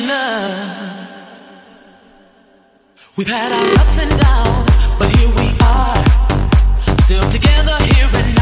love. We've had our ups and downs, but here we are, still together here and now.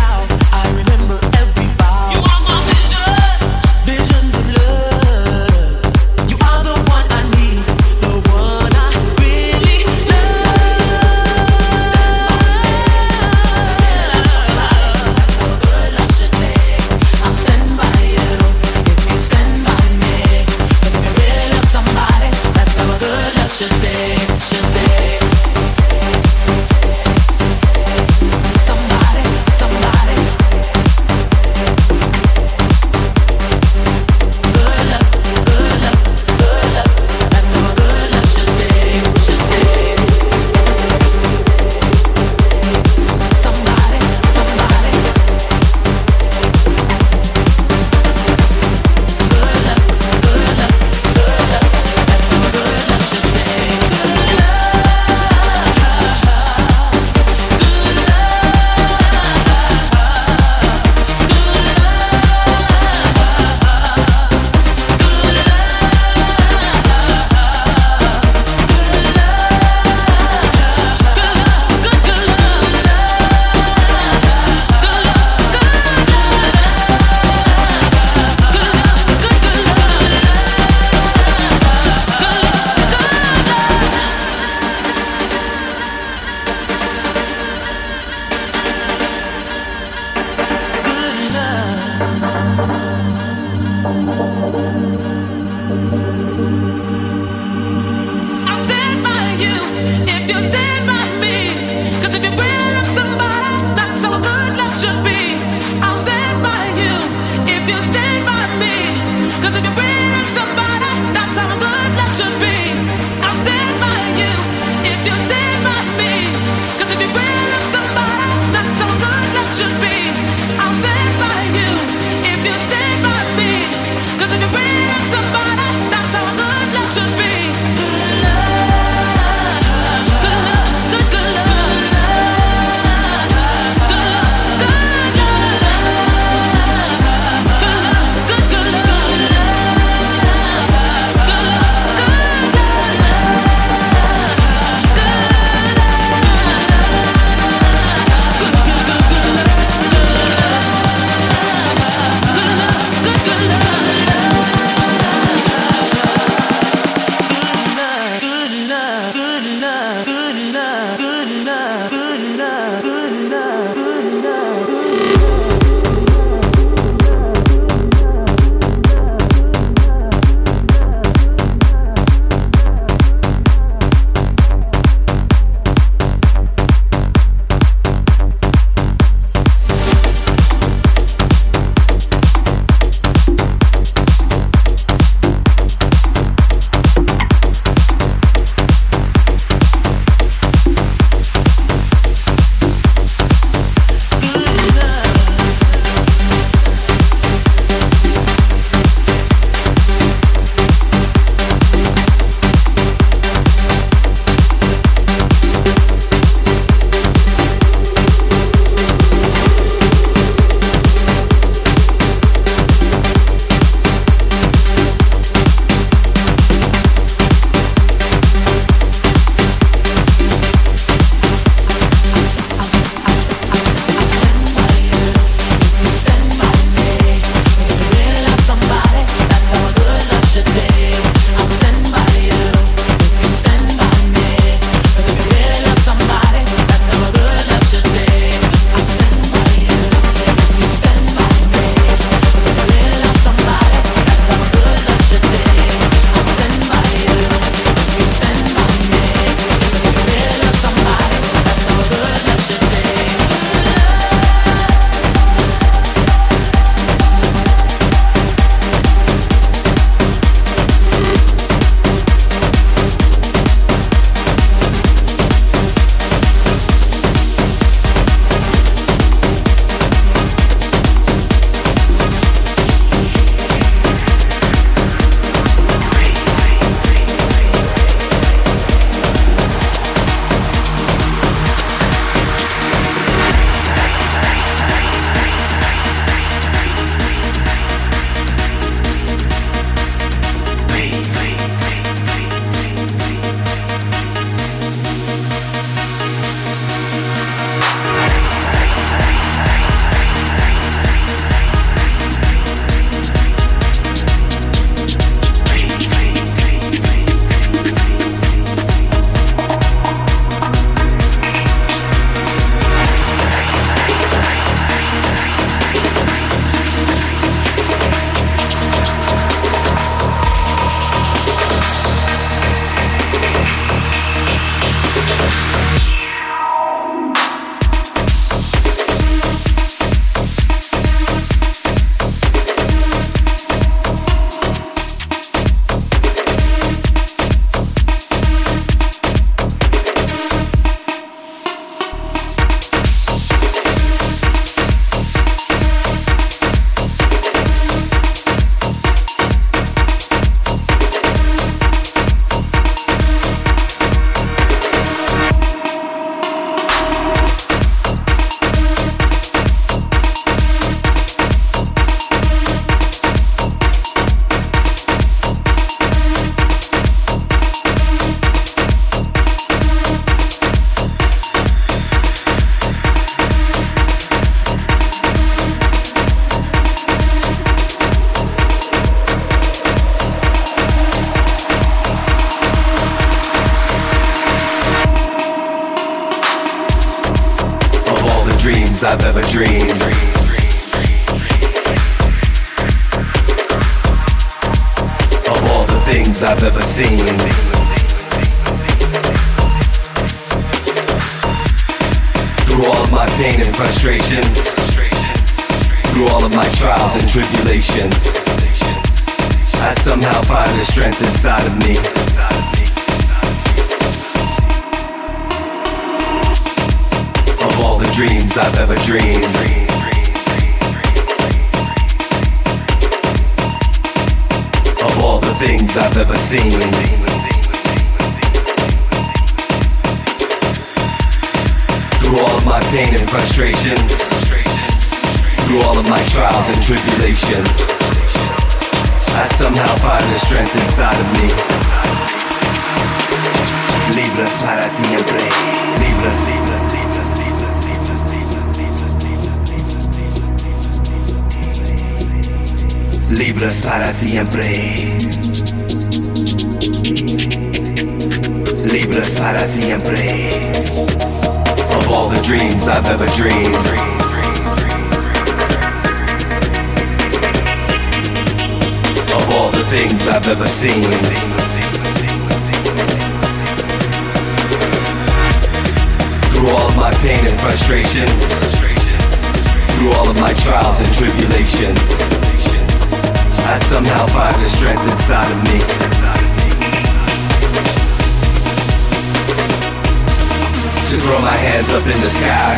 in the sky.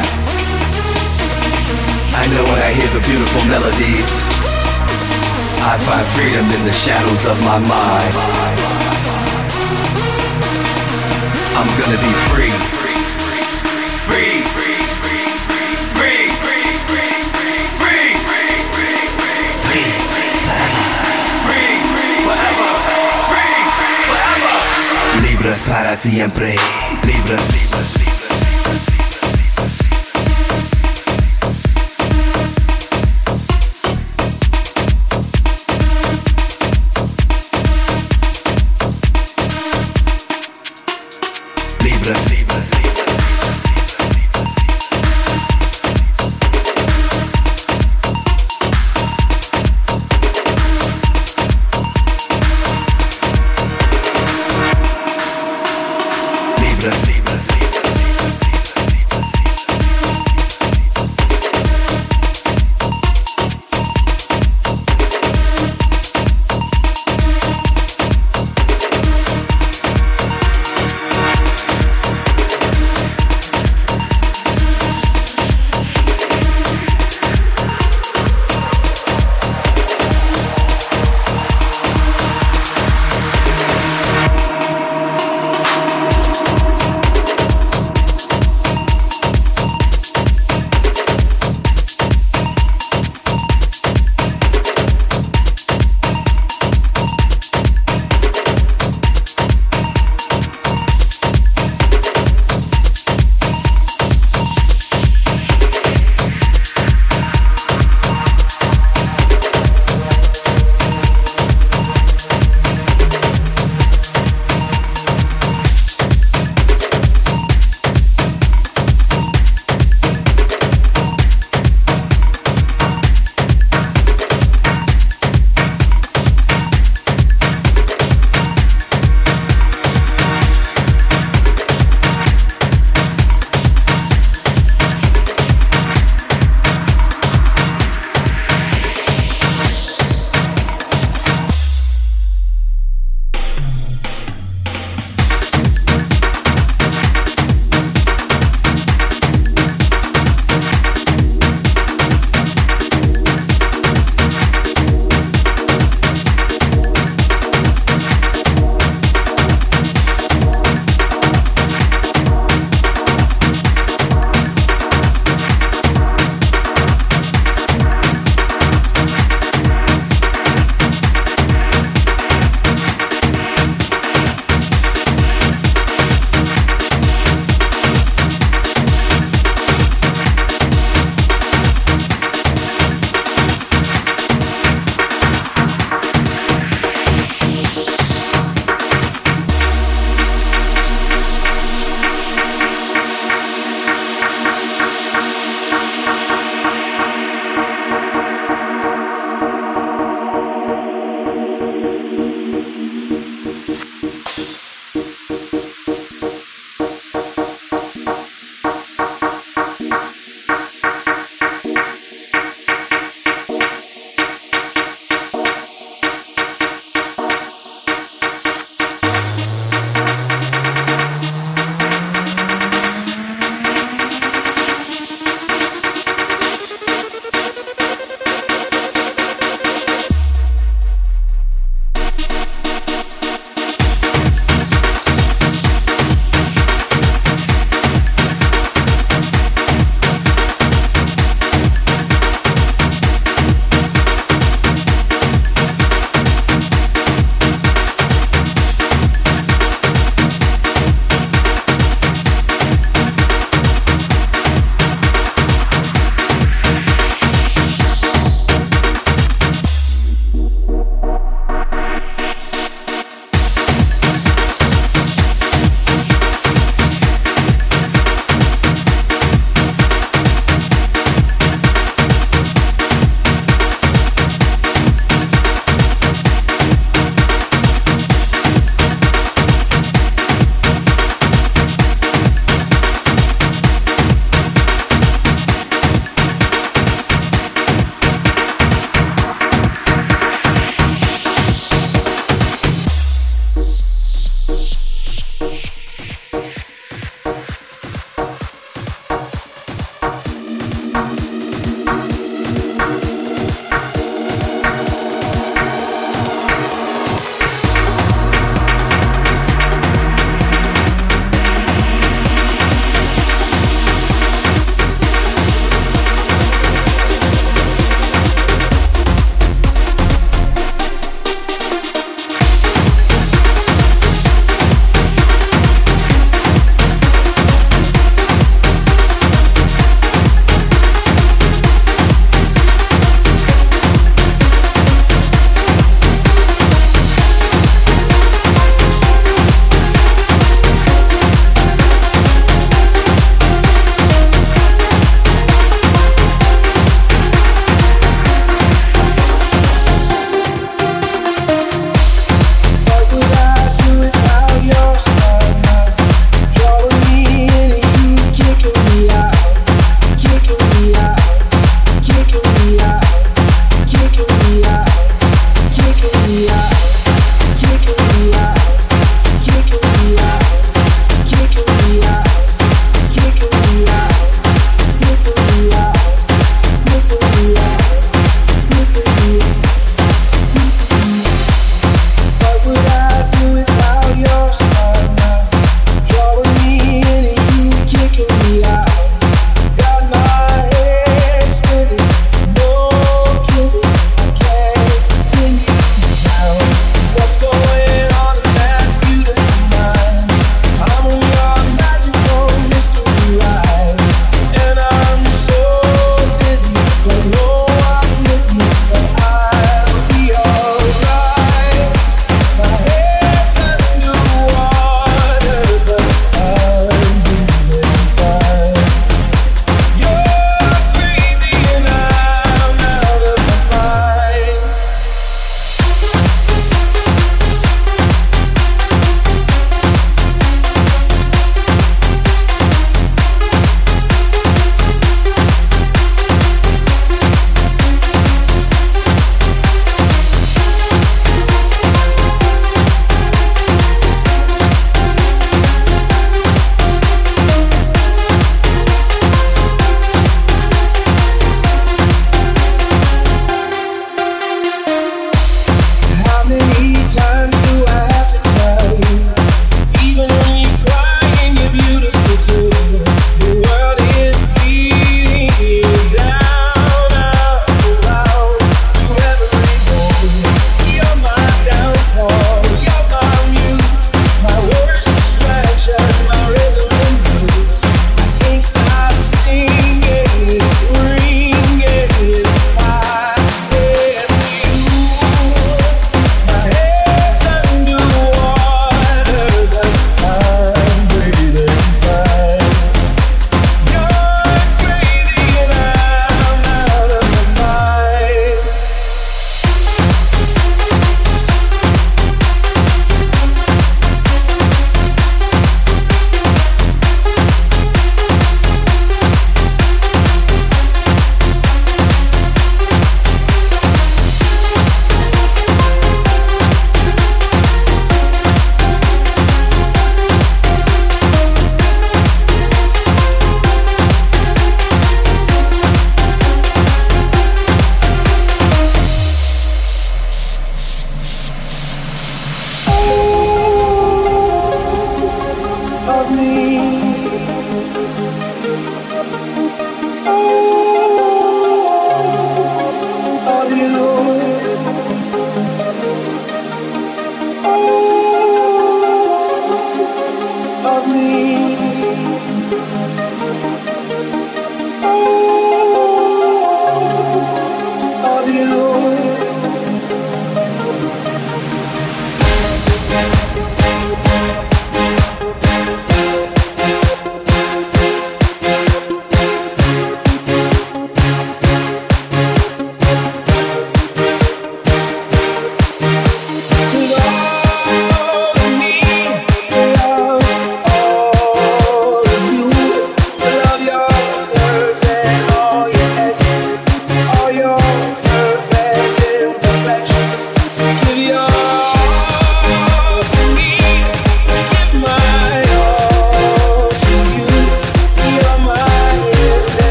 I know when I hear the beautiful melodies, I find freedom in the shadows of my mind. I'm gonna be free. Free. free, free, free, free, free, free, free, free, forever, free, para siempre, libres, libres, libres.